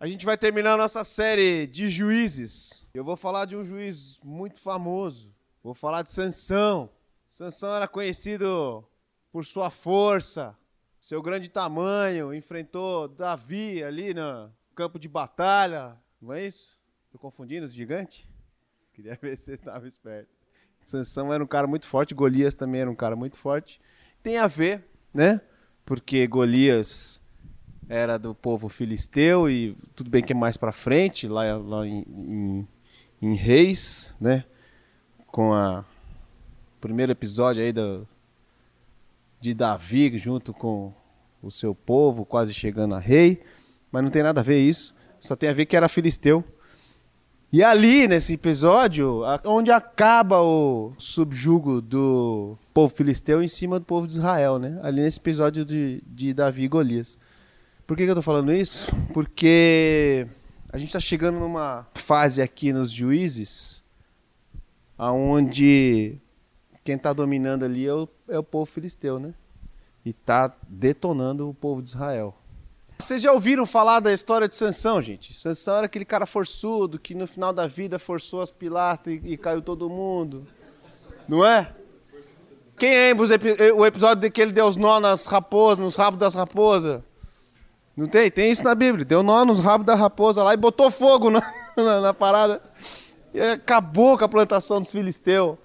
A gente vai terminar a nossa série de juízes. Eu vou falar de um juiz muito famoso. Vou falar de Sansão. Sansão era conhecido por sua força, seu grande tamanho, enfrentou Davi ali no campo de batalha. Não é isso? Estou confundindo os gigantes? Queria ver se você estava esperto. Sansão era um cara muito forte, Golias também era um cara muito forte. Tem a ver, né? Porque Golias era do povo filisteu e tudo bem que é mais para frente, lá, lá em, em, em, Reis, né? Com a primeiro episódio aí do, de Davi junto com o seu povo, quase chegando a rei, mas não tem nada a ver isso, só tem a ver que era filisteu. E ali, nesse episódio, onde acaba o subjugo do povo filisteu em cima do povo de Israel, né? Ali nesse episódio de, de Davi e Golias. Por que, que eu estou falando isso? Porque a gente está chegando numa fase aqui nos juízes aonde quem está dominando ali é o, é o povo filisteu, né? E está detonando o povo de Israel. Vocês já ouviram falar da história de Sansão, gente? Sansão era aquele cara forçudo que no final da vida forçou as pilastras e, e caiu todo mundo. Não é? Quem lembra o episódio de que ele deu os nó nas raposas, nos rabos das raposas? Não tem? Tem isso na Bíblia. Deu nó nos rabos da raposa lá e botou fogo na, na, na parada. E acabou com a plantação dos filisteus.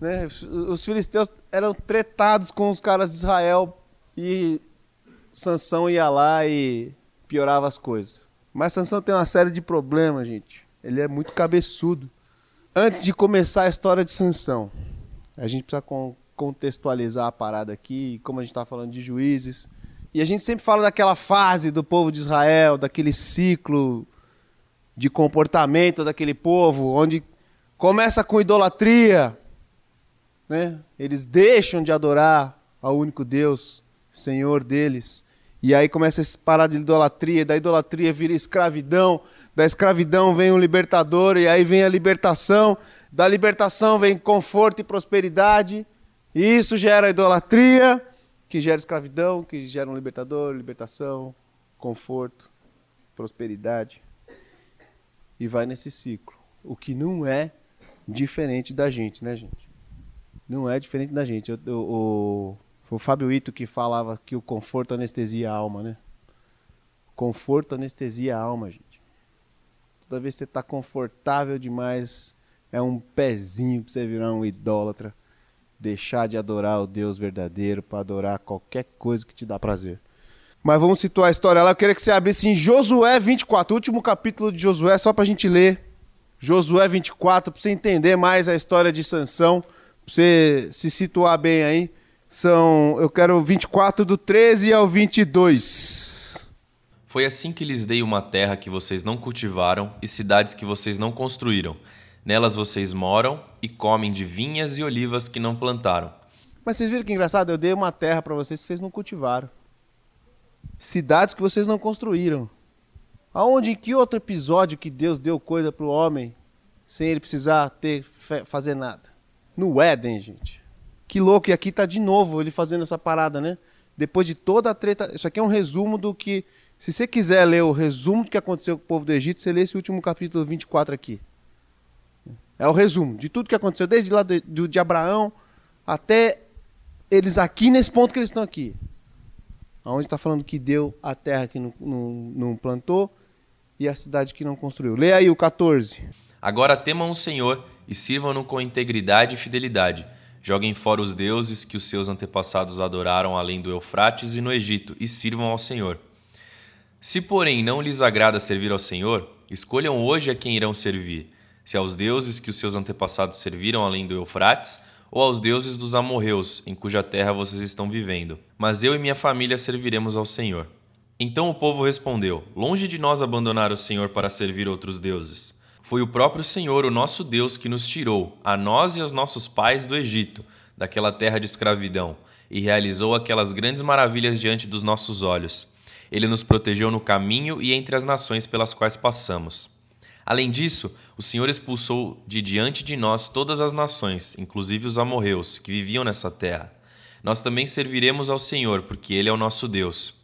Né? Os filisteus eram tretados com os caras de Israel e Sansão ia lá e piorava as coisas. Mas Sansão tem uma série de problemas, gente. Ele é muito cabeçudo. Antes de começar a história de Sansão, a gente precisa contextualizar a parada aqui, como a gente está falando de juízes. E a gente sempre fala daquela fase do povo de Israel, daquele ciclo de comportamento daquele povo, onde começa com idolatria, né? Eles deixam de adorar ao único Deus, Senhor deles. E aí começa a parar de idolatria, da idolatria vira escravidão, da escravidão vem o libertador, e aí vem a libertação, da libertação vem conforto e prosperidade, e isso gera idolatria, que gera escravidão, que gera um libertador, libertação, conforto, prosperidade. E vai nesse ciclo. O que não é diferente da gente, né, gente? Não é diferente da gente. O, o, Fábio Ito que falava que o conforto anestesia a alma, né? Conforto anestesia a alma, gente. Toda vez que você está confortável demais, é um pezinho para você virar um idólatra deixar de adorar o Deus verdadeiro para adorar qualquer coisa que te dá prazer. Mas vamos situar a história lá. Eu queria que você abrisse em Josué 24, último capítulo de Josué, só para a gente ler. Josué 24, para você entender mais a história de Sansão, para você se situar bem aí. São, eu quero 24 do 13 ao 22. Foi assim que lhes dei uma terra que vocês não cultivaram e cidades que vocês não construíram Nelas vocês moram e comem de vinhas e olivas que não plantaram. Mas vocês viram que engraçado? Eu dei uma terra para vocês que vocês não cultivaram. Cidades que vocês não construíram. Aonde, em que outro episódio que Deus deu coisa para o homem sem ele precisar ter fazer nada? No Éden, gente. Que louco, e aqui está de novo ele fazendo essa parada, né? Depois de toda a treta. Isso aqui é um resumo do que. Se você quiser ler o resumo do que aconteceu com o povo do Egito, você lê esse último capítulo 24 aqui. É o resumo de tudo que aconteceu, desde lá de, de Abraão até eles aqui nesse ponto que eles estão aqui. Onde está falando que deu a terra que não, não, não plantou e a cidade que não construiu. Leia aí o 14. Agora temam o Senhor e sirvam-no com integridade e fidelidade. Joguem fora os deuses que os seus antepassados adoraram além do Eufrates e no Egito, e sirvam ao Senhor. Se, porém, não lhes agrada servir ao Senhor, escolham hoje a quem irão servir se aos deuses que os seus antepassados serviram além do Eufrates, ou aos deuses dos amorreus, em cuja terra vocês estão vivendo. Mas eu e minha família serviremos ao Senhor. Então o povo respondeu: Longe de nós abandonar o Senhor para servir outros deuses. Foi o próprio Senhor, o nosso Deus, que nos tirou, a nós e aos nossos pais, do Egito, daquela terra de escravidão, e realizou aquelas grandes maravilhas diante dos nossos olhos. Ele nos protegeu no caminho e entre as nações pelas quais passamos. Além disso, o Senhor expulsou de diante de nós todas as nações, inclusive os amorreus, que viviam nessa terra. Nós também serviremos ao Senhor, porque Ele é o nosso Deus.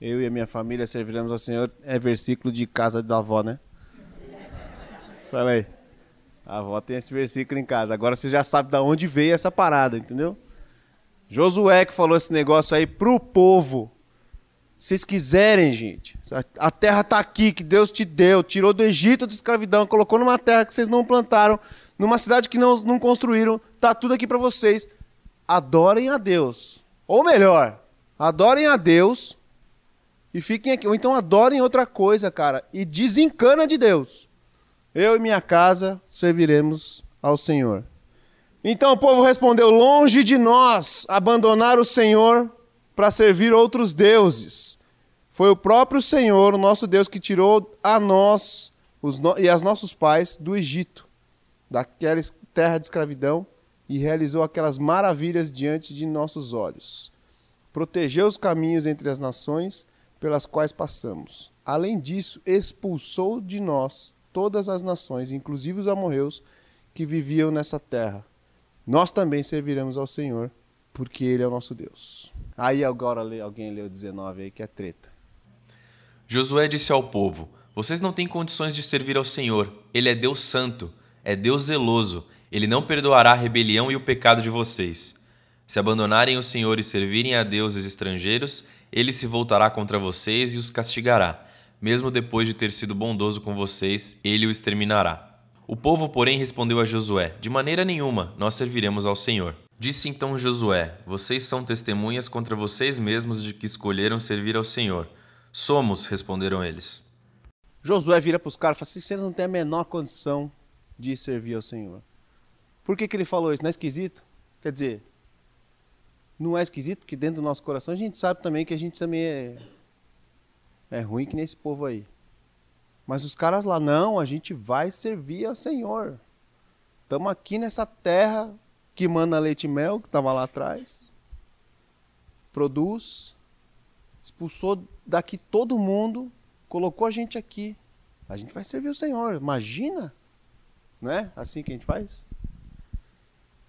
eu e a minha família serviremos ao Senhor, é versículo de casa da avó, né? Fala aí. A avó tem esse versículo em casa. Agora você já sabe de onde veio essa parada, entendeu? Josué que falou esse negócio aí pro povo. Vocês quiserem, gente, a terra está aqui que Deus te deu, tirou do Egito de escravidão, colocou numa terra que vocês não plantaram, numa cidade que não, não construíram, tá tudo aqui para vocês. Adorem a Deus. Ou melhor, adorem a Deus e fiquem aqui. Ou então adorem outra coisa, cara, e desencana de Deus. Eu e minha casa serviremos ao Senhor. Então o povo respondeu: Longe de nós abandonar o Senhor para servir outros deuses. Foi o próprio Senhor, o nosso Deus, que tirou a nós no... e aos nossos pais do Egito, daquela terra de escravidão, e realizou aquelas maravilhas diante de nossos olhos. Protegeu os caminhos entre as nações pelas quais passamos. Além disso, expulsou de nós todas as nações, inclusive os amorreus, que viviam nessa terra. Nós também serviremos ao Senhor, porque Ele é o nosso Deus. Aí agora alguém leu 19 aí que é treta. Josué disse ao povo: Vocês não têm condições de servir ao Senhor. Ele é Deus santo, é Deus zeloso. Ele não perdoará a rebelião e o pecado de vocês. Se abandonarem o Senhor e servirem a deuses estrangeiros, ele se voltará contra vocês e os castigará mesmo depois de ter sido bondoso com vocês, ele o exterminará. O povo, porém, respondeu a Josué: De maneira nenhuma, nós serviremos ao Senhor. Disse então Josué: Vocês são testemunhas contra vocês mesmos de que escolheram servir ao Senhor. Somos, responderam eles. Josué vira para os caras e fala assim: Vocês não têm a menor condição de servir ao Senhor. Por que, que ele falou isso? Não é esquisito? Quer dizer, não é esquisito, porque dentro do nosso coração a gente sabe também que a gente também é é ruim que nesse povo aí. Mas os caras lá, não, a gente vai servir ao Senhor. Estamos aqui nessa terra que manda leite e mel, que estava lá atrás. Produz. Expulsou daqui todo mundo, colocou a gente aqui. A gente vai servir o Senhor. Imagina? Não é assim que a gente faz?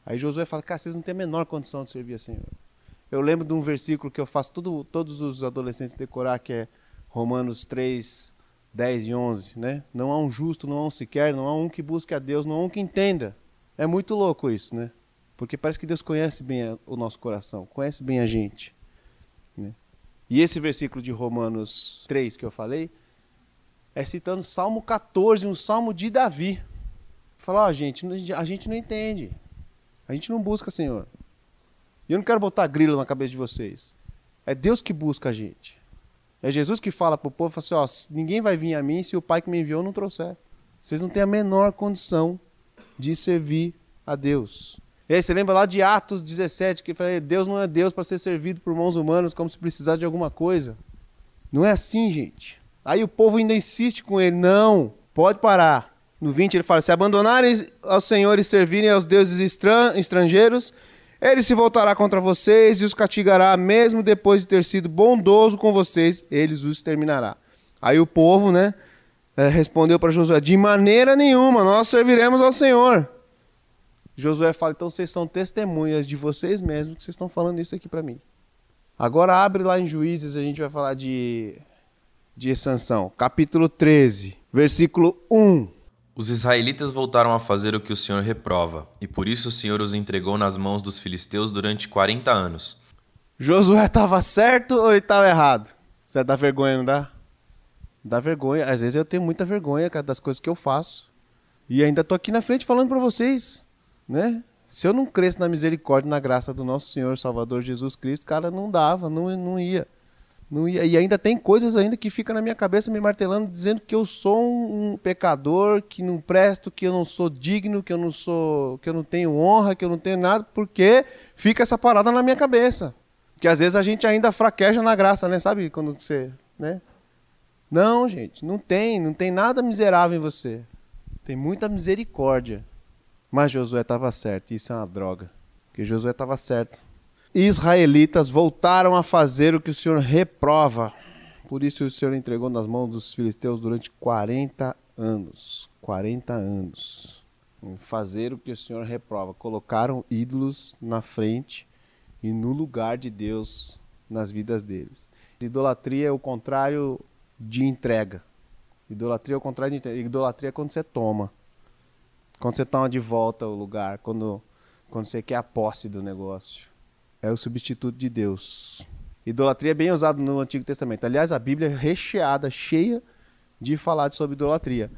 Aí Josué fala, cara, vocês não têm a menor condição de servir ao Senhor. Eu lembro de um versículo que eu faço tudo, todos os adolescentes decorar, que é Romanos 3, 10 e 11, né? Não há um justo, não há um sequer, não há um que busque a Deus, não há um que entenda. É muito louco isso, né? Porque parece que Deus conhece bem o nosso coração, conhece bem a gente. E esse versículo de Romanos 3 que eu falei, é citando Salmo 14, um salmo de Davi. Falar, oh, gente, a gente não entende. A gente não busca, Senhor. E eu não quero botar grilo na cabeça de vocês. É Deus que busca a gente. É Jesus que fala para o povo, fala assim, ó, ninguém vai vir a mim se o Pai que me enviou não trouxer. Vocês não têm a menor condição de servir a Deus. E aí você lembra lá de Atos 17, que fala, Deus não é Deus para ser servido por mãos humanas como se precisasse de alguma coisa. Não é assim, gente. Aí o povo ainda insiste com ele, não, pode parar. No 20 ele fala, se abandonarem ao Senhor e servirem aos deuses estrangeiros, ele se voltará contra vocês e os castigará, mesmo depois de ter sido bondoso com vocês, ele os exterminará. Aí o povo, né, eh, respondeu para Josué: De maneira nenhuma, nós serviremos ao Senhor. Josué fala: Então vocês são testemunhas de vocês mesmos que vocês estão falando isso aqui para mim. Agora abre lá em Juízes, a gente vai falar de, de Sansão, capítulo 13, versículo 1. Os israelitas voltaram a fazer o que o Senhor reprova, e por isso o Senhor os entregou nas mãos dos filisteus durante 40 anos. Josué estava certo ou estava errado? Você dá vergonha, não dá? Dá vergonha. Às vezes eu tenho muita vergonha das coisas que eu faço. E ainda estou aqui na frente falando para vocês, né? Se eu não cresce na misericórdia na graça do nosso Senhor Salvador Jesus Cristo, cara, não dava, não, não ia. Não ia, e ainda tem coisas ainda que ficam na minha cabeça me martelando, dizendo que eu sou um, um, pecador, que não presto, que eu não sou digno, que eu não sou, que eu não tenho honra, que eu não tenho nada, porque fica essa parada na minha cabeça. Que às vezes a gente ainda fraqueja na graça, né? Sabe quando você, né? Não, gente, não tem, não tem nada miserável em você. Tem muita misericórdia. Mas Josué estava certo, isso é uma droga. Porque Josué estava certo israelitas voltaram a fazer o que o Senhor reprova. Por isso o Senhor entregou nas mãos dos filisteus durante 40 anos. 40 anos. Fazer o que o Senhor reprova. Colocaram ídolos na frente e no lugar de Deus nas vidas deles. Idolatria é o contrário de entrega. Idolatria é o contrário de entrega. Idolatria é quando você toma. Quando você toma de volta o lugar. Quando, quando você quer a posse do negócio. É o substituto de Deus. Idolatria é bem usado no Antigo Testamento. Aliás, a Bíblia é recheada, cheia de falar sobre idolatria.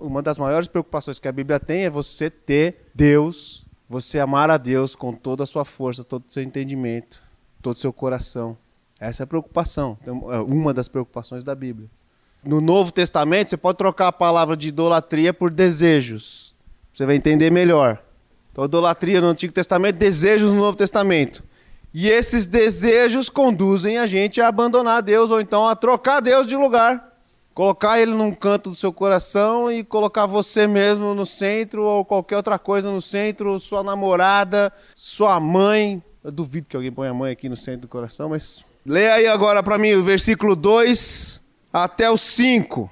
Uma das maiores preocupações que a Bíblia tem é você ter Deus, você amar a Deus com toda a sua força, todo o seu entendimento, todo o seu coração. Essa é a preocupação, então, é uma das preocupações da Bíblia. No Novo Testamento, você pode trocar a palavra de idolatria por desejos. Você vai entender melhor. Então, idolatria no Antigo Testamento, desejos no Novo Testamento. E esses desejos conduzem a gente a abandonar Deus ou então a trocar Deus de lugar. Colocar ele num canto do seu coração e colocar você mesmo no centro ou qualquer outra coisa no centro, sua namorada, sua mãe. Eu duvido que alguém ponha a mãe aqui no centro do coração, mas. Leia aí agora para mim o versículo 2 até o 5.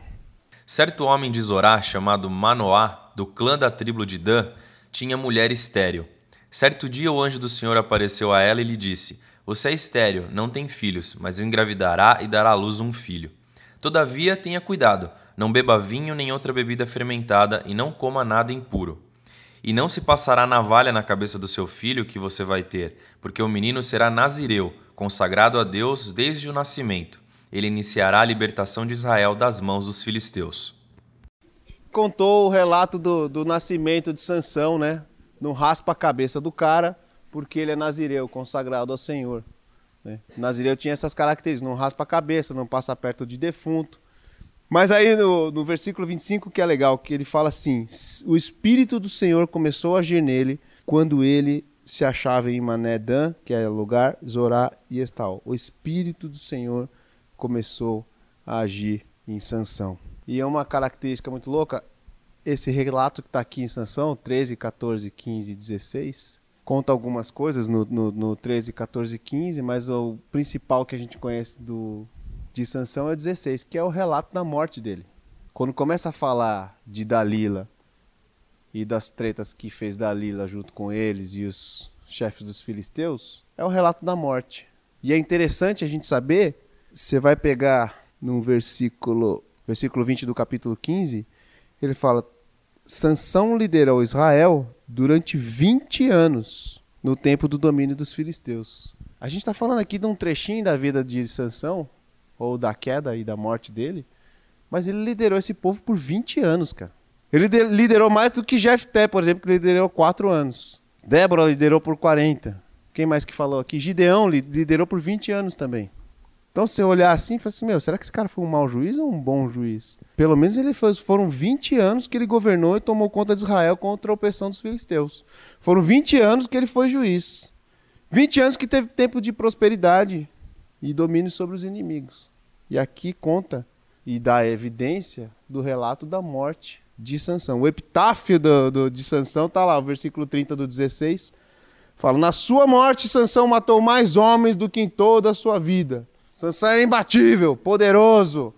Certo homem de Zorá, chamado Manoá, do clã da tribo de Dan, tinha mulher estéril. Certo dia o anjo do Senhor apareceu a ela e lhe disse: Você é estéril, não tem filhos, mas engravidará e dará à luz um filho. Todavia, tenha cuidado, não beba vinho nem outra bebida fermentada e não coma nada impuro. E não se passará navalha na cabeça do seu filho que você vai ter, porque o menino será nazireu, consagrado a Deus desde o nascimento. Ele iniciará a libertação de Israel das mãos dos filisteus. Contou o relato do, do nascimento de Sansão, né? Não raspa a cabeça do cara, porque ele é nazireu, consagrado ao Senhor. Né? Nazireu tinha essas características, não raspa a cabeça, não passa perto de defunto. Mas aí no, no versículo 25 que é legal, que ele fala assim: O Espírito do Senhor começou a agir nele quando ele se achava em Manedã, que é lugar, Zorá e Estal. O Espírito do Senhor começou a agir em Sansão. E é uma característica muito louca, esse relato que está aqui em Sansão, 13, 14, 15 e 16, conta algumas coisas no, no, no 13, 14 e 15, mas o principal que a gente conhece do, de Sansão é 16, que é o relato da morte dele. Quando começa a falar de Dalila e das tretas que fez Dalila junto com eles e os chefes dos filisteus, é o relato da morte. E é interessante a gente saber, você vai pegar no versículo, versículo 20 do capítulo 15, ele fala: Sansão liderou Israel durante 20 anos no tempo do domínio dos filisteus. A gente está falando aqui de um trechinho da vida de Sansão, ou da queda e da morte dele, mas ele liderou esse povo por 20 anos, cara. Ele liderou mais do que Jefté, por exemplo, que liderou 4 anos. Débora liderou por 40. Quem mais que falou aqui? Gideão liderou por 20 anos também. Então, se olhar assim, fala assim, meu, será que esse cara foi um mau juiz ou um bom juiz? Pelo menos ele foram 20 anos que ele governou e tomou conta de Israel contra a opressão dos filisteus. Foram 20 anos que ele foi juiz. 20 anos que teve tempo de prosperidade e domínio sobre os inimigos. E aqui conta e dá evidência do relato da morte de Sansão. O epitáfio do, do, de Sansão está lá, o versículo 30 do 16. Fala, na sua morte Sansão matou mais homens do que em toda a sua vida Sansão era imbatível, poderoso,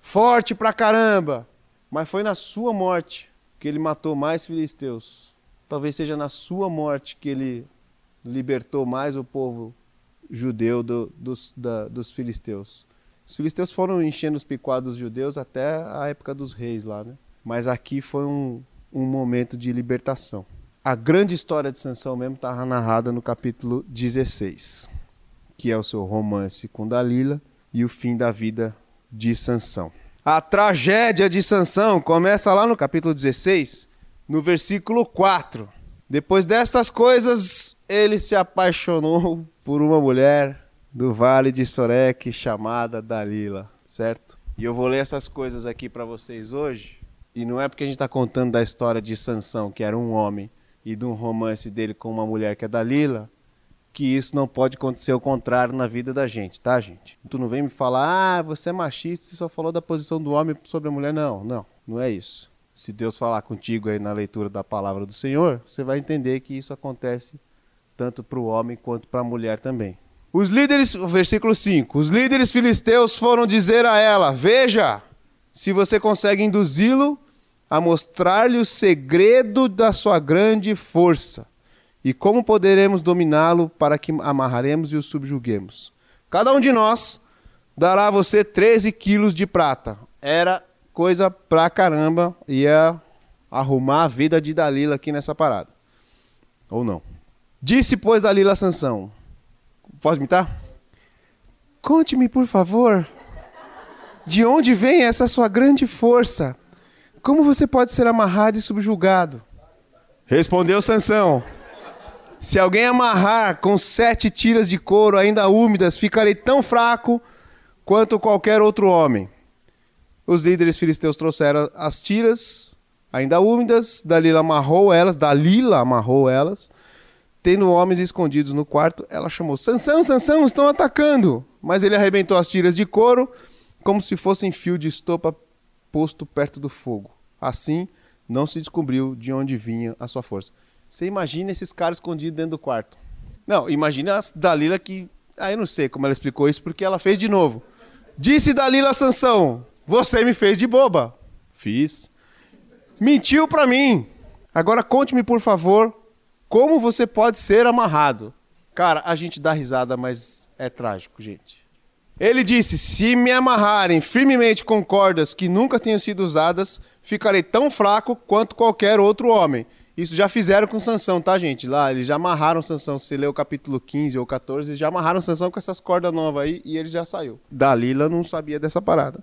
forte pra caramba. Mas foi na sua morte que ele matou mais filisteus. Talvez seja na sua morte que ele libertou mais o povo judeu do, dos, da, dos filisteus. Os filisteus foram enchendo os picuados judeus até a época dos reis lá, né? Mas aqui foi um, um momento de libertação. A grande história de Sansão mesmo está narrada no capítulo 16 que é o seu romance com Dalila, e o fim da vida de Sansão. A tragédia de Sansão começa lá no capítulo 16, no versículo 4. Depois destas coisas, ele se apaixonou por uma mulher do vale de Sorek chamada Dalila, certo? E eu vou ler essas coisas aqui para vocês hoje. E não é porque a gente está contando da história de Sansão, que era um homem, e de um romance dele com uma mulher que é Dalila, que isso não pode acontecer o contrário na vida da gente, tá, gente? Tu não vem me falar, ah, você é machista e só falou da posição do homem sobre a mulher. Não, não, não é isso. Se Deus falar contigo aí na leitura da palavra do Senhor, você vai entender que isso acontece tanto para o homem quanto para a mulher também. Os líderes, versículo 5: Os líderes filisteus foram dizer a ela: Veja, se você consegue induzi-lo a mostrar-lhe o segredo da sua grande força. E como poderemos dominá-lo para que amarraremos e o subjuguemos? Cada um de nós dará a você 13 quilos de prata. Era coisa pra caramba, ia arrumar a vida de Dalila aqui nessa parada. Ou não. Disse, pois, Dalila a Sansão. Pode imitar? Conte-me, por favor, de onde vem essa sua grande força? Como você pode ser amarrado e subjugado? Respondeu Sansão. Se alguém amarrar com sete tiras de couro ainda úmidas, ficarei tão fraco quanto qualquer outro homem. Os líderes filisteus trouxeram as tiras ainda úmidas, Dalila amarrou elas, Dalila amarrou elas. Tendo homens escondidos no quarto, ela chamou: Sansão, Sansão, estão atacando! Mas ele arrebentou as tiras de couro como se fossem fio de estopa posto perto do fogo. Assim, não se descobriu de onde vinha a sua força. Você imagina esses caras escondidos dentro do quarto. Não, imagina a Dalila que. Ah, eu não sei como ela explicou isso, porque ela fez de novo. Disse Dalila Sansão: Você me fez de boba. Fiz. Mentiu para mim. Agora conte-me, por favor, como você pode ser amarrado. Cara, a gente dá risada, mas é trágico, gente. Ele disse: Se me amarrarem firmemente com cordas que nunca tenham sido usadas, ficarei tão fraco quanto qualquer outro homem. Isso já fizeram com Sansão, tá, gente? Lá, eles já amarraram Sansão. Se lê o capítulo 15 ou 14, eles já amarraram Sansão com essas cordas novas aí e ele já saiu. Dalila não sabia dessa parada.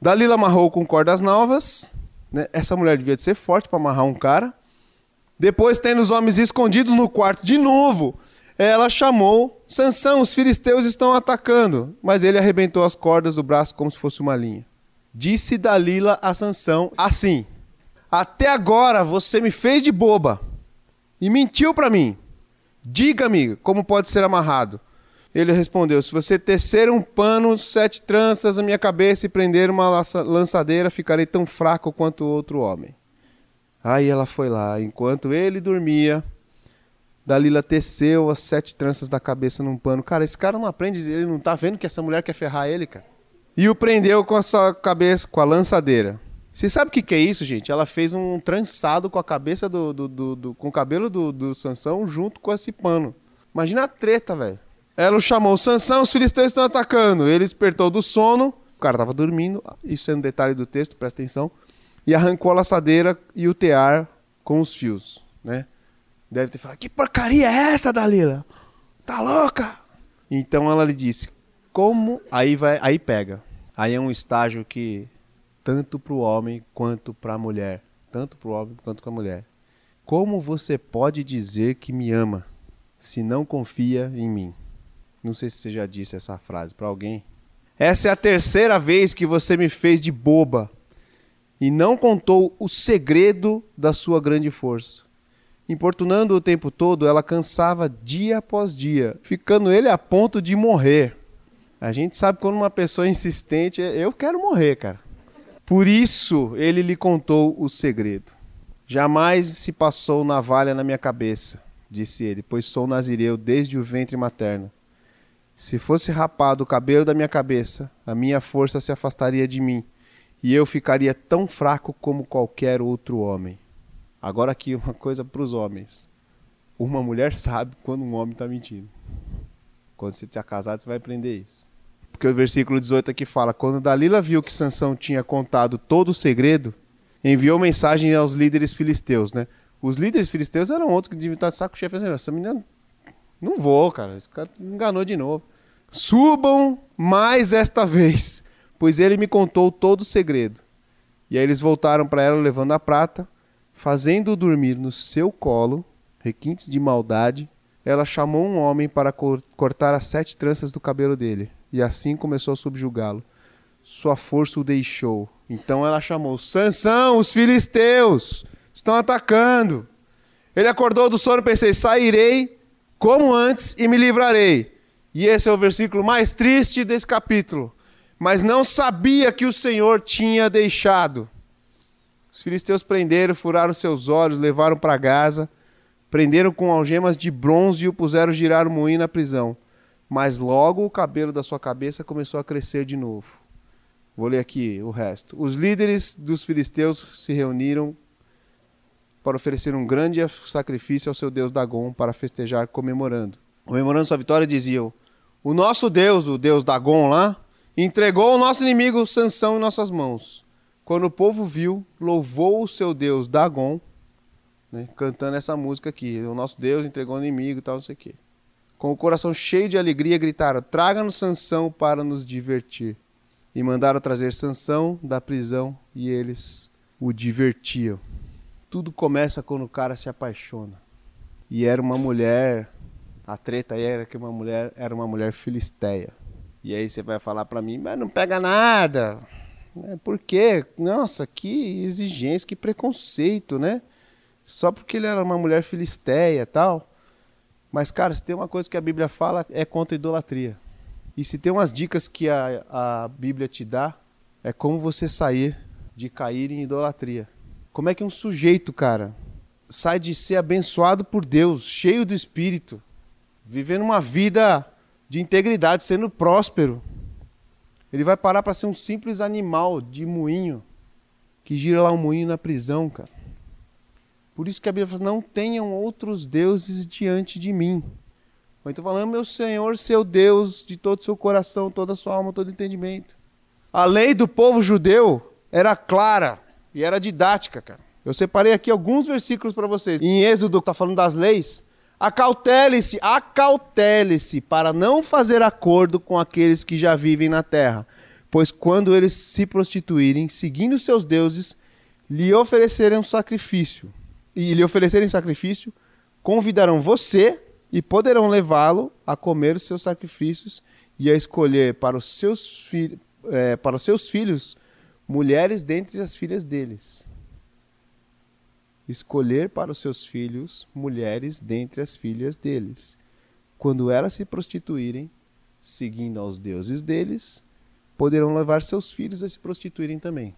Dalila amarrou com cordas novas. Né? Essa mulher devia ser forte para amarrar um cara. Depois, tendo os homens escondidos no quarto de novo, ela chamou Sansão, os filisteus estão atacando. Mas ele arrebentou as cordas do braço como se fosse uma linha. Disse Dalila a Sansão assim: até agora você me fez de boba e mentiu para mim. Diga-me como pode ser amarrado. Ele respondeu: Se você tecer um pano, sete tranças na minha cabeça e prender uma lançadeira, ficarei tão fraco quanto outro homem. Aí ela foi lá. Enquanto ele dormia, Dalila teceu as sete tranças da cabeça num pano. Cara, esse cara não aprende, ele não tá vendo que essa mulher quer ferrar ele, cara. E o prendeu com a sua cabeça, com a lançadeira. Você sabe o que, que é isso, gente? Ela fez um trançado com a cabeça do. do, do, do com o cabelo do, do Sansão junto com esse pano. Imagina a treta, velho. Ela o chamou: Sansão, os filisteus estão atacando. Ele despertou do sono. O cara tava dormindo. Isso é um detalhe do texto, presta atenção. E arrancou a laçadeira e o tear com os fios, né? Deve ter falado: Que porcaria é essa, Dalila? Tá louca? Então ela lhe disse: Como? Aí vai, aí pega. Aí é um estágio que tanto para o homem quanto para a mulher. Tanto para o homem quanto para a mulher. Como você pode dizer que me ama se não confia em mim? Não sei se você já disse essa frase para alguém. Essa é a terceira vez que você me fez de boba e não contou o segredo da sua grande força. Importunando o tempo todo, ela cansava dia após dia, ficando ele a ponto de morrer. A gente sabe quando uma pessoa é insistente, eu quero morrer, cara. Por isso ele lhe contou o segredo. Jamais se passou navalha na minha cabeça, disse ele, pois sou nazireu desde o ventre materno. Se fosse rapado o cabelo da minha cabeça, a minha força se afastaria de mim, e eu ficaria tão fraco como qualquer outro homem. Agora aqui uma coisa para os homens. Uma mulher sabe quando um homem está mentindo. Quando você está casado, você vai aprender isso. Porque o versículo 18 aqui fala: Quando Dalila viu que Sansão tinha contado todo o segredo, enviou mensagem aos líderes filisteus, né? Os líderes filisteus eram outros que deviam estar de saco cheio, assim, essa menina não vou, cara, esse cara enganou de novo. Subam mais esta vez, pois ele me contou todo o segredo. E aí eles voltaram para ela levando a prata, fazendo-o dormir no seu colo, requintes de maldade. Ela chamou um homem para cortar as sete tranças do cabelo dele e assim começou a subjugá-lo. Sua força o deixou. Então ela chamou: Sansão, os filisteus estão atacando. Ele acordou do sono e pensei: sairei como antes e me livrarei. E esse é o versículo mais triste desse capítulo. Mas não sabia que o Senhor tinha deixado. Os filisteus prenderam, furaram seus olhos, levaram para Gaza, prenderam com algemas de bronze e o puseram girar o moinho na prisão mas logo o cabelo da sua cabeça começou a crescer de novo. Vou ler aqui o resto. Os líderes dos filisteus se reuniram para oferecer um grande sacrifício ao seu deus Dagon para festejar comemorando. Comemorando sua vitória diziam: O nosso deus, o deus Dagon lá, entregou o nosso inimigo Sansão em nossas mãos. Quando o povo viu, louvou o seu Deus Dagon, né, cantando essa música aqui. O nosso Deus entregou o inimigo e tal, não sei o quê. Com o coração cheio de alegria, gritaram: Traga-nos Sansão para nos divertir. E mandaram trazer Sansão da prisão e eles o divertiam. Tudo começa quando o cara se apaixona. E era uma mulher, a treta aí era que uma mulher era uma mulher filisteia. E aí você vai falar para mim, mas não pega nada. É, por quê? Nossa, que exigência, que preconceito, né? Só porque ele era uma mulher filisteia tal. Mas, cara, se tem uma coisa que a Bíblia fala, é contra a idolatria. E se tem umas dicas que a, a Bíblia te dá, é como você sair de cair em idolatria. Como é que um sujeito, cara, sai de ser abençoado por Deus, cheio do Espírito, vivendo uma vida de integridade, sendo próspero, ele vai parar para ser um simples animal de moinho que gira lá um moinho na prisão, cara. Por isso que a Bíblia fala: não tenham outros deuses diante de mim. Então falando, meu Senhor, seu Deus, de todo o seu coração, toda a sua alma, todo o entendimento. A lei do povo judeu era clara e era didática, cara. Eu separei aqui alguns versículos para vocês. Em Êxodo, está falando das leis. Acautele-se, acautele-se para não fazer acordo com aqueles que já vivem na terra, pois quando eles se prostituírem, seguindo seus deuses, lhe oferecerem um sacrifício, e lhe oferecerem sacrifício, convidarão você e poderão levá-lo a comer os seus sacrifícios e a escolher para os seus, fi é, para os seus filhos mulheres dentre as filhas deles escolher para os seus filhos mulheres dentre as filhas deles. Quando elas se prostituírem, seguindo aos deuses deles, poderão levar seus filhos a se prostituírem também.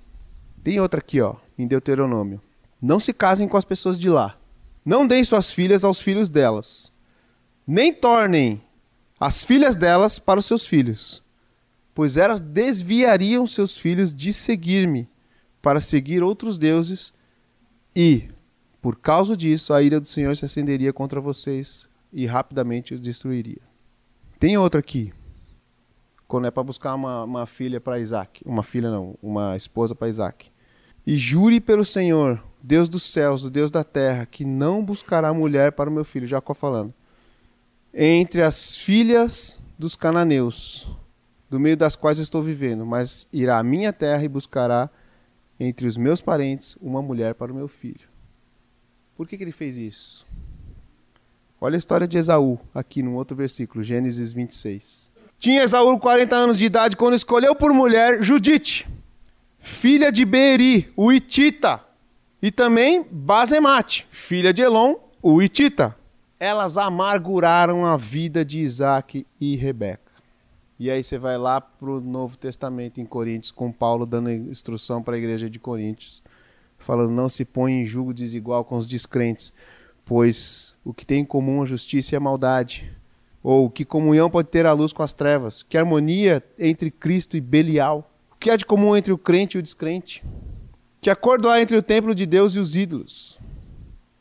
Tem outra aqui, ó, em Deuteronômio. Não se casem com as pessoas de lá. Não deem suas filhas aos filhos delas. Nem tornem as filhas delas para os seus filhos, pois elas desviariam seus filhos de seguir-me para seguir outros deuses e por causa disso, a ira do Senhor se acenderia contra vocês e rapidamente os destruiria. Tem outra aqui. Quando é para buscar uma, uma filha para Isaac. Uma filha não, uma esposa para Isaac. E jure pelo Senhor, Deus dos céus, o Deus da terra, que não buscará mulher para o meu filho. Jacó falando. Entre as filhas dos cananeus, do meio das quais eu estou vivendo, mas irá à minha terra e buscará entre os meus parentes uma mulher para o meu filho. Por que, que ele fez isso? Olha a história de Esaú, aqui no outro versículo, Gênesis 26. Tinha Esaú 40 anos de idade quando escolheu por mulher Judite, filha de Beeri, o Itita, e também Bazemate, filha de Elon, o Itita. Elas amarguraram a vida de Isaac e Rebeca. E aí você vai lá para o Novo Testamento, em Coríntios, com Paulo dando instrução para a igreja de Coríntios falando não se põe em julgo desigual com os descrentes, pois o que tem em comum a justiça e a maldade, ou que comunhão pode ter a luz com as trevas, que harmonia entre Cristo e Belial, o que há de comum entre o crente e o descrente, que acordo há entre o templo de Deus e os ídolos.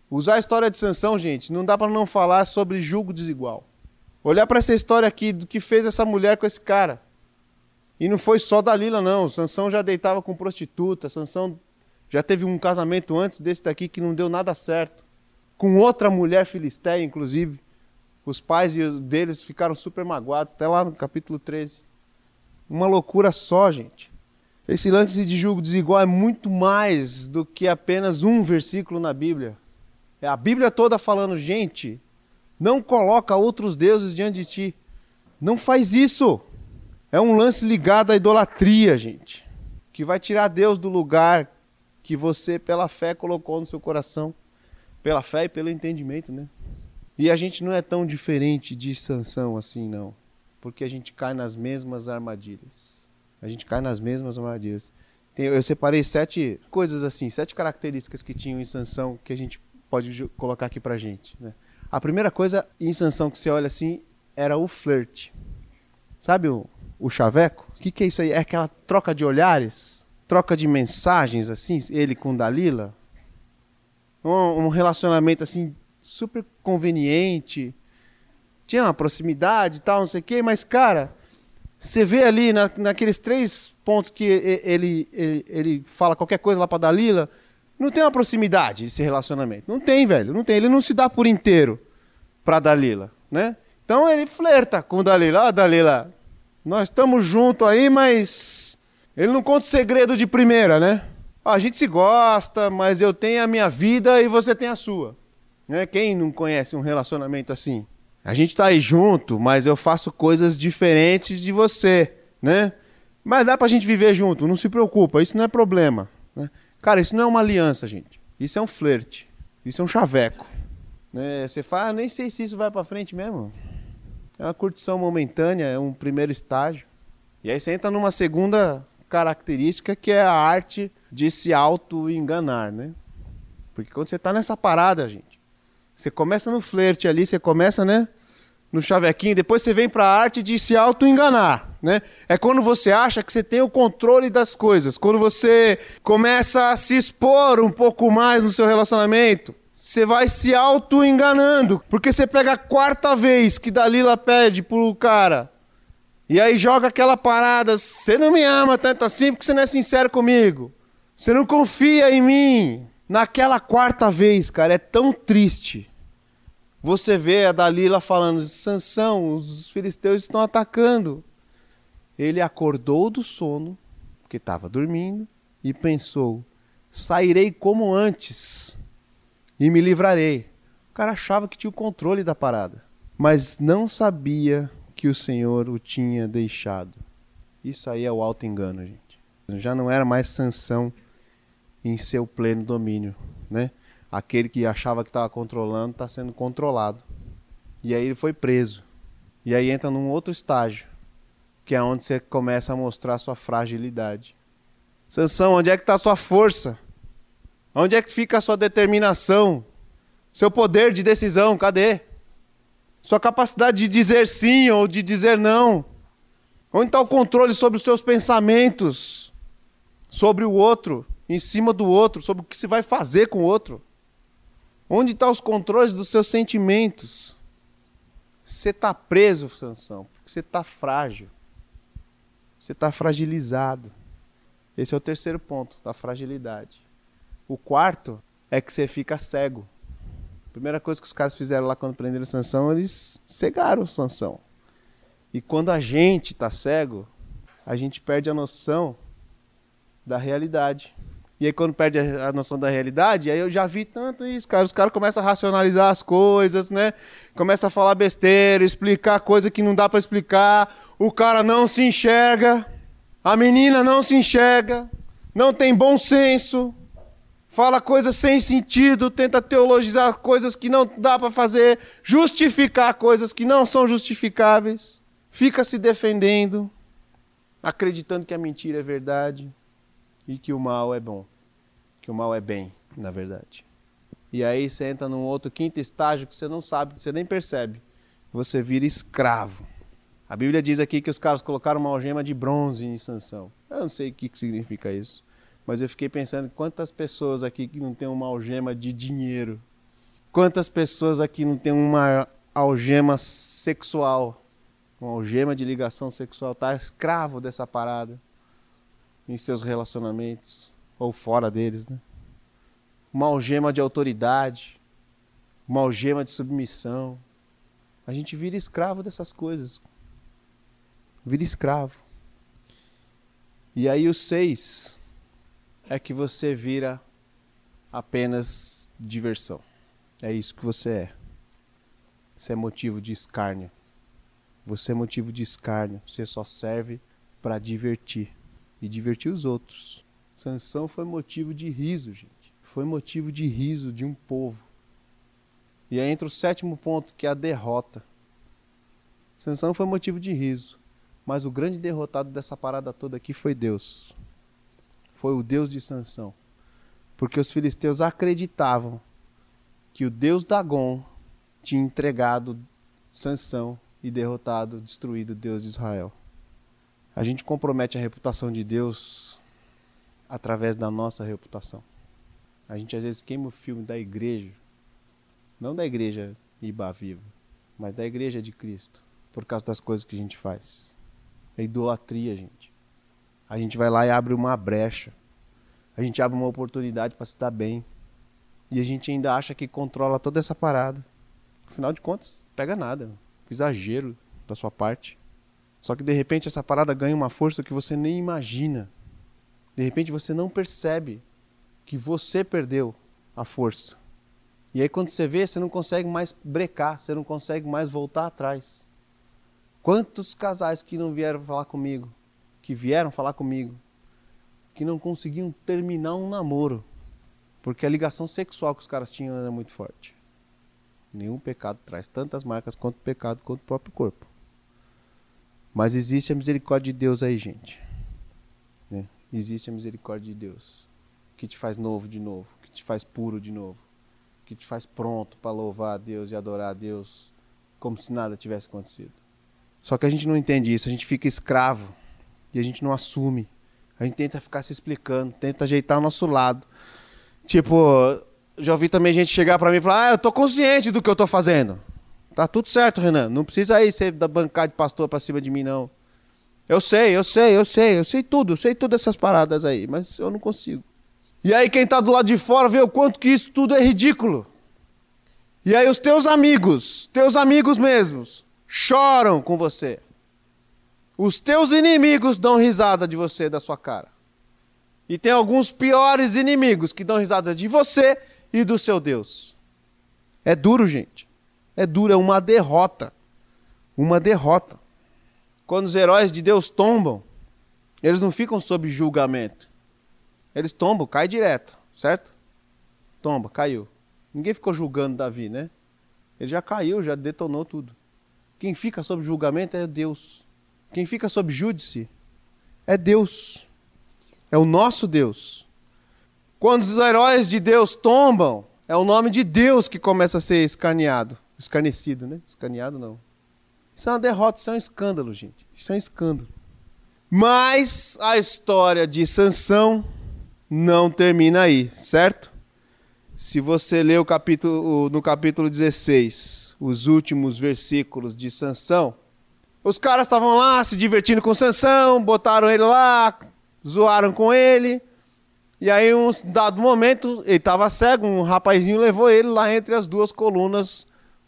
Usar a história de Sansão, gente, não dá para não falar sobre julgo desigual. Olhar para essa história aqui do que fez essa mulher com esse cara. E não foi só Dalila, não. Sansão já deitava com prostituta, Sansão já teve um casamento antes desse daqui que não deu nada certo. Com outra mulher filisteia, inclusive. Os pais deles ficaram super magoados, até lá no capítulo 13. Uma loucura só, gente. Esse lance de julgo desigual é muito mais do que apenas um versículo na Bíblia. É a Bíblia toda falando, gente, não coloca outros deuses diante de ti. Não faz isso. É um lance ligado à idolatria, gente. Que vai tirar Deus do lugar que você, pela fé, colocou no seu coração. Pela fé e pelo entendimento, né? E a gente não é tão diferente de Sansão assim, não. Porque a gente cai nas mesmas armadilhas. A gente cai nas mesmas armadilhas. Tem, eu separei sete coisas assim, sete características que tinham em Sansão que a gente pode colocar aqui pra gente. Né? A primeira coisa em Sansão que você olha assim era o flerte. Sabe o, o chaveco? O que, que é isso aí? É aquela troca de olhares? troca de mensagens, assim, ele com Dalila. Um, um relacionamento, assim, super conveniente. Tinha uma proximidade e tal, não sei o quê, mas, cara, Você vê ali na, naqueles três pontos que ele, ele, ele fala qualquer coisa lá para Dalila, não tem uma proximidade esse relacionamento. Não tem, velho. Não tem. Ele não se dá por inteiro para Dalila, né? Então ele flerta com Dalila. Ah, Dalila, nós estamos juntos aí, mas ele não conta segredo de primeira, né? A gente se gosta, mas eu tenho a minha vida e você tem a sua. Né? Quem não conhece um relacionamento assim? A gente está aí junto, mas eu faço coisas diferentes de você, né? Mas dá pra gente viver junto, não se preocupa, isso não é problema. Né? Cara, isso não é uma aliança, gente. Isso é um flerte. Isso é um chaveco. Né? Você fala, ah, nem sei se isso vai para frente mesmo. É uma curtição momentânea, é um primeiro estágio. E aí você entra numa segunda característica que é a arte de se auto-enganar, né? Porque quando você está nessa parada, gente, você começa no flerte ali, você começa, né? No chavequinho, depois você vem para a arte de se auto-enganar. Né? É quando você acha que você tem o controle das coisas, quando você começa a se expor um pouco mais no seu relacionamento. Você vai se auto-enganando, porque você pega a quarta vez que Dalila pede pro cara, e aí joga aquela parada: você não me ama tanto assim porque você não é sincero comigo, você não confia em mim. Naquela quarta vez, cara, é tão triste você vê a Dalila falando: Sansão, os filisteus estão atacando. Ele acordou do sono, porque estava dormindo, e pensou: sairei como antes e me livrarei. O cara achava que tinha o controle da parada, mas não sabia que o Senhor o tinha deixado. Isso aí é o alto engano, gente. Já não era mais Sansão em seu pleno domínio, né? Aquele que achava que estava controlando está sendo controlado. E aí ele foi preso. E aí entra num outro estágio, que é onde você começa a mostrar sua fragilidade. Sansão, onde é que está a sua força? Onde é que fica a sua determinação? Seu poder de decisão, cadê? Sua capacidade de dizer sim ou de dizer não? Onde está o controle sobre os seus pensamentos? Sobre o outro, em cima do outro, sobre o que se vai fazer com o outro? Onde estão tá os controles dos seus sentimentos? Você está preso, Sansão, porque você está frágil. Você está fragilizado. Esse é o terceiro ponto da fragilidade. O quarto é que você fica cego. A primeira coisa que os caras fizeram lá quando prenderam Sansão, eles cegaram Sansão. E quando a gente está cego, a gente perde a noção da realidade. E aí quando perde a, noção da realidade, aí eu já vi tanto isso, cara. Os caras começam a racionalizar as coisas, né? Começa a falar besteira, explicar coisa que não dá para explicar. O cara não se enxerga. A menina não se enxerga. Não tem bom senso. Fala coisas sem sentido, tenta teologizar coisas que não dá para fazer, justificar coisas que não são justificáveis. Fica se defendendo, acreditando que a mentira é verdade e que o mal é bom. Que o mal é bem, na verdade. E aí você entra num outro quinto estágio que você não sabe, que você nem percebe. Você vira escravo. A Bíblia diz aqui que os caras colocaram uma algema de bronze em Sansão. Eu não sei o que significa isso. Mas eu fiquei pensando quantas pessoas aqui que não tem uma algema de dinheiro. Quantas pessoas aqui não tem uma algema sexual. Uma algema de ligação sexual. Tá escravo dessa parada em seus relacionamentos ou fora deles, né? Uma algema de autoridade, uma algema de submissão. A gente vira escravo dessas coisas. Vira escravo. E aí o seis é que você vira apenas diversão. É isso que você é. Você é motivo de escárnio. Você é motivo de escárnio. Você só serve para divertir e divertir os outros. Sansão foi motivo de riso, gente. Foi motivo de riso de um povo. E aí entra o sétimo ponto, que é a derrota. Sansão foi motivo de riso, mas o grande derrotado dessa parada toda aqui foi Deus. Foi o Deus de Sansão. Porque os filisteus acreditavam que o Deus Dagon tinha entregado Sansão e derrotado, destruído o Deus de Israel. A gente compromete a reputação de Deus através da nossa reputação. A gente às vezes queima o filme da igreja, não da igreja Iba Viva, mas da igreja de Cristo, por causa das coisas que a gente faz. É idolatria, gente. A gente vai lá e abre uma brecha. A gente abre uma oportunidade para se dar bem. E a gente ainda acha que controla toda essa parada. Afinal de contas, pega nada. Exagero da sua parte. Só que de repente essa parada ganha uma força que você nem imagina. De repente você não percebe que você perdeu a força. E aí quando você vê, você não consegue mais brecar, você não consegue mais voltar atrás. Quantos casais que não vieram falar comigo, que vieram falar comigo, que não conseguiam terminar um namoro, porque a ligação sexual que os caras tinham era muito forte. Nenhum pecado traz tantas marcas quanto o pecado quanto o próprio corpo. Mas existe a misericórdia de Deus aí, gente. Né? Existe a misericórdia de Deus que te faz novo de novo, que te faz puro de novo, que te faz pronto para louvar a Deus e adorar a Deus como se nada tivesse acontecido. Só que a gente não entende isso, a gente fica escravo e a gente não assume. A gente tenta ficar se explicando, tenta ajeitar o nosso lado. Tipo, já ouvi também gente chegar para mim e falar: "Ah, eu tô consciente do que eu tô fazendo". Tá tudo certo, Renan. Não precisa aí ser da bancada de pastor para cima de mim não. Eu sei, eu sei, eu sei, eu sei tudo, eu sei todas essas paradas aí, mas eu não consigo. E aí quem está do lado de fora vê o quanto que isso tudo é ridículo. E aí os teus amigos, teus amigos mesmos, choram com você. Os teus inimigos dão risada de você, da sua cara. E tem alguns piores inimigos que dão risada de você e do seu Deus. É duro, gente. É duro, é uma derrota. Uma derrota. Quando os heróis de Deus tombam, eles não ficam sob julgamento. Eles tombam, cai direto, certo? Tomba, caiu. Ninguém ficou julgando Davi, né? Ele já caiu, já detonou tudo. Quem fica sob julgamento é Deus. Quem fica sob júdice é Deus. É o nosso Deus. Quando os heróis de Deus tombam, é o nome de Deus que começa a ser escarneado. Escarnecido, né? Escaneado não. Isso é uma derrota, isso é um escândalo, gente. Isso é um escândalo. Mas a história de Sansão não termina aí, certo? Se você ler o capítulo, no capítulo 16, os últimos versículos de Sansão, os caras estavam lá se divertindo com Sansão, botaram ele lá, zoaram com ele. E aí, um dado momento, ele estava cego, um rapazinho levou ele lá entre as duas colunas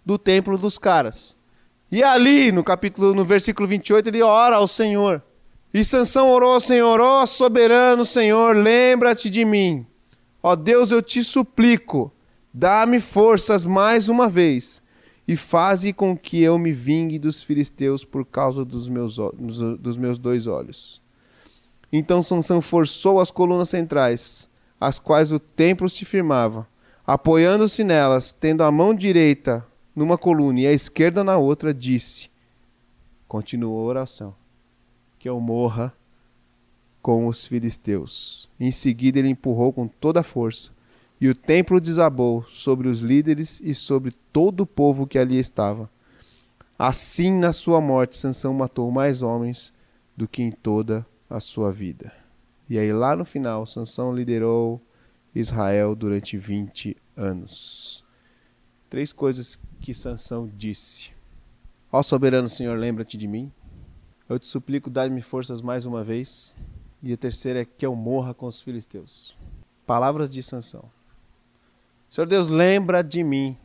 do templo dos caras. E ali, no capítulo, no versículo 28, ele ora ao Senhor. E Sansão orou ao Senhor, ó soberano Senhor, lembra-te de mim. Ó Deus, eu te suplico, dá-me forças mais uma vez e faze com que eu me vingue dos filisteus por causa dos meus, dos meus dois olhos. Então Sansão forçou as colunas centrais, as quais o templo se firmava, apoiando-se nelas, tendo a mão direita numa coluna e a esquerda na outra, disse: Continuou a oração que eu morra com os filisteus. Em seguida, ele empurrou com toda a força, e o templo desabou sobre os líderes e sobre todo o povo que ali estava. Assim, na sua morte, Sansão matou mais homens do que em toda a sua vida. E aí, lá no final, Sansão liderou Israel durante 20 anos. Três coisas que Sansão disse. Ó soberano Senhor, lembra-te de mim. Eu te suplico, dá-me forças mais uma vez. E a terceira é que eu morra com os filisteus. Palavras de Sansão. Senhor Deus, lembra de mim,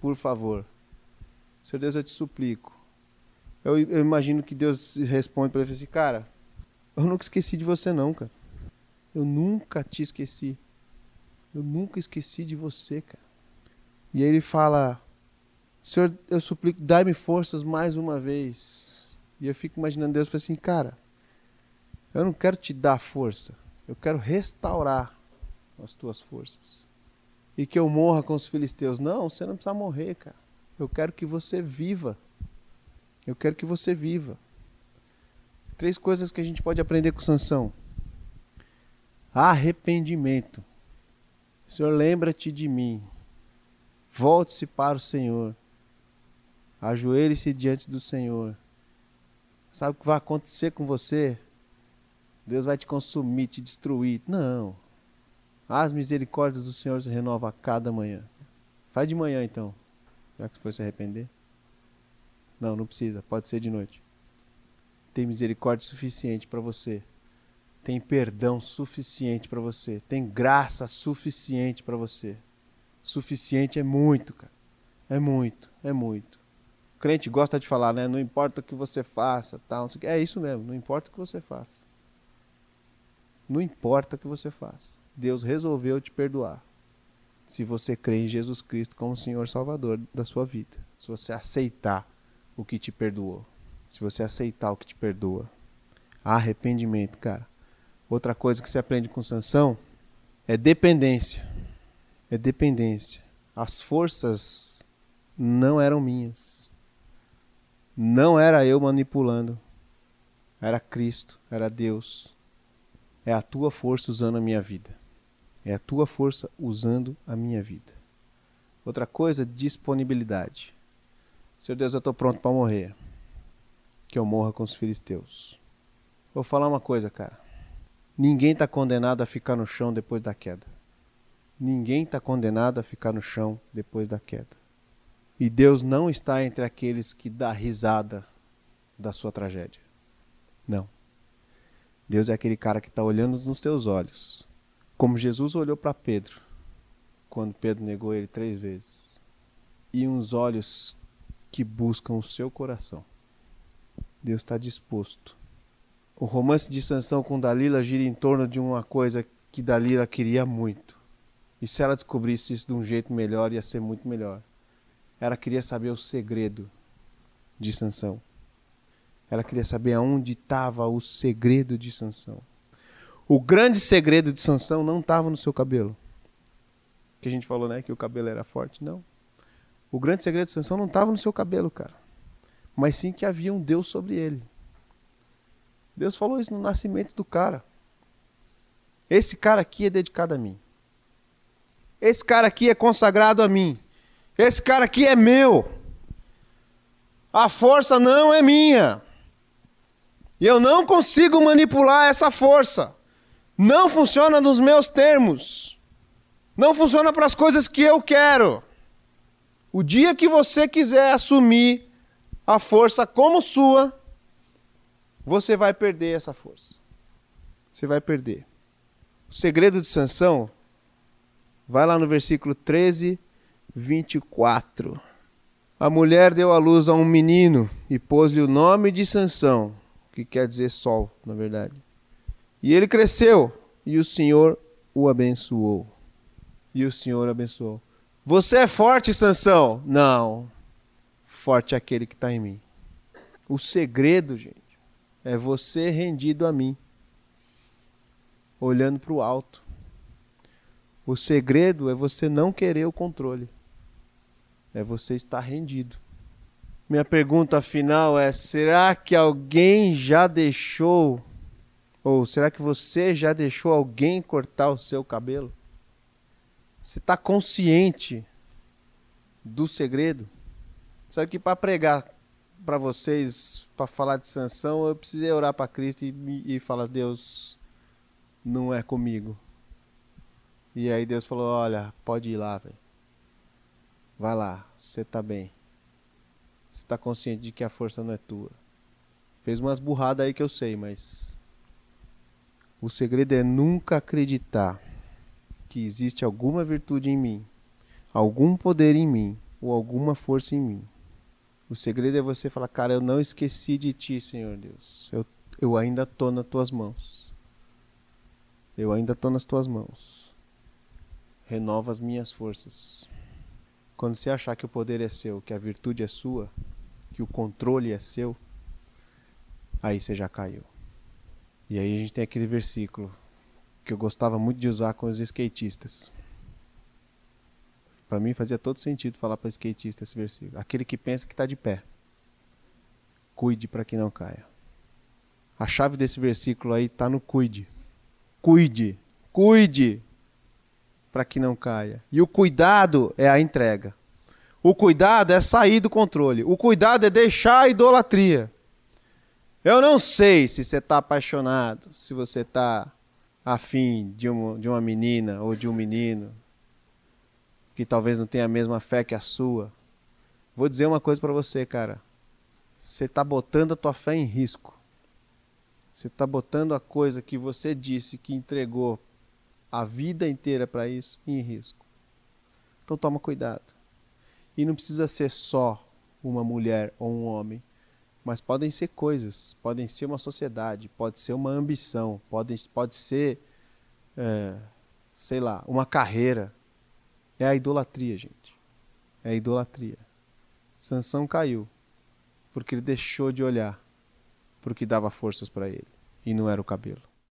por favor. Senhor Deus, eu te suplico. Eu, eu imagino que Deus responde para ele assim, cara, eu nunca esqueci de você não, cara. Eu nunca te esqueci. Eu nunca esqueci de você, cara. E ele fala, Senhor, eu suplico, dai-me forças mais uma vez. E eu fico imaginando Deus assim, cara, eu não quero te dar força, eu quero restaurar as tuas forças. E que eu morra com os filisteus. Não, você não precisa morrer, cara. Eu quero que você viva. Eu quero que você viva. Três coisas que a gente pode aprender com Sansão. Arrependimento. Senhor, lembra-te de mim. Volte-se para o Senhor. Ajoelhe-se diante do Senhor. Sabe o que vai acontecer com você? Deus vai te consumir, te destruir. Não. As misericórdias do Senhor se renovam a cada manhã. Faz de manhã então, já que foi se arrepender. Não, não precisa, pode ser de noite. tem misericórdia suficiente para você, tem perdão suficiente para você, tem graça suficiente para você. Suficiente é muito, cara. É muito, é muito. O crente gosta de falar, né? Não importa o que você faça, tal. É isso mesmo, não importa o que você faça. Não importa o que você faça. Deus resolveu te perdoar. Se você crê em Jesus Cristo como Senhor Salvador da sua vida. Se você aceitar o que te perdoou. Se você aceitar o que te perdoa. Arrependimento, cara. Outra coisa que se aprende com Sansão é dependência. É dependência. As forças não eram minhas. Não era eu manipulando. Era Cristo, era Deus. É a tua força usando a minha vida. É a tua força usando a minha vida. Outra coisa, disponibilidade. Senhor Deus, eu estou pronto para morrer. Que eu morra com os filisteus. Vou falar uma coisa, cara. Ninguém está condenado a ficar no chão depois da queda. Ninguém está condenado a ficar no chão depois da queda. E Deus não está entre aqueles que dá risada da sua tragédia. Não. Deus é aquele cara que está olhando nos teus olhos. Como Jesus olhou para Pedro, quando Pedro negou ele três vezes. E uns olhos que buscam o seu coração. Deus está disposto o romance de Sansão com Dalila gira em torno de uma coisa que Dalila queria muito. E se ela descobrisse isso de um jeito melhor, ia ser muito melhor. Ela queria saber o segredo de Sansão. Ela queria saber aonde estava o segredo de Sansão. O grande segredo de Sansão não estava no seu cabelo. Que a gente falou, né, que o cabelo era forte, não. O grande segredo de Sansão não estava no seu cabelo, cara. Mas sim que havia um Deus sobre ele. Deus falou isso no nascimento do cara. Esse cara aqui é dedicado a mim. Esse cara aqui é consagrado a mim. Esse cara aqui é meu. A força não é minha. E eu não consigo manipular essa força. Não funciona nos meus termos. Não funciona para as coisas que eu quero. O dia que você quiser assumir a força como sua, você vai perder essa força. Você vai perder. O segredo de Sansão, vai lá no versículo 13, 24. A mulher deu à luz a um menino e pôs-lhe o nome de Sansão, que quer dizer sol, na verdade. E ele cresceu e o Senhor o abençoou. E o Senhor abençoou. Você é forte, Sansão? Não. Forte é aquele que está em mim. O segredo, gente, é você rendido a mim, olhando para o alto. O segredo é você não querer o controle, é você estar rendido. Minha pergunta final é: será que alguém já deixou, ou será que você já deixou alguém cortar o seu cabelo? Você está consciente do segredo? Sabe que para pregar para vocês, para falar de sanção, eu precisei orar para Cristo e, e falar: Deus, não é comigo. E aí Deus falou: Olha, pode ir lá, velho. Vai lá, você tá bem. Você tá consciente de que a força não é tua. Fez umas burradas aí que eu sei, mas. O segredo é nunca acreditar que existe alguma virtude em mim, algum poder em mim ou alguma força em mim o segredo é você falar, cara, eu não esqueci de ti, Senhor Deus. Eu, eu ainda estou nas tuas mãos. Eu ainda estou nas tuas mãos. Renova as minhas forças. Quando você achar que o poder é seu, que a virtude é sua, que o controle é seu, aí você já caiu. E aí a gente tem aquele versículo que eu gostava muito de usar com os skatistas. Para mim fazia todo sentido falar para skatista esse versículo. Aquele que pensa que está de pé, cuide para que não caia. A chave desse versículo aí está no cuide. Cuide, cuide para que não caia. E o cuidado é a entrega. O cuidado é sair do controle. O cuidado é deixar a idolatria. Eu não sei se você está apaixonado, se você está afim de uma, de uma menina ou de um menino, que talvez não tenha a mesma fé que a sua. Vou dizer uma coisa para você, cara. Você está botando a tua fé em risco. Você está botando a coisa que você disse que entregou a vida inteira para isso em risco. Então toma cuidado. E não precisa ser só uma mulher ou um homem, mas podem ser coisas, podem ser uma sociedade, pode ser uma ambição, pode, pode ser, é, sei lá, uma carreira. É a idolatria, gente. É a idolatria. Sansão caiu porque ele deixou de olhar para o que dava forças para ele e não era o cabelo.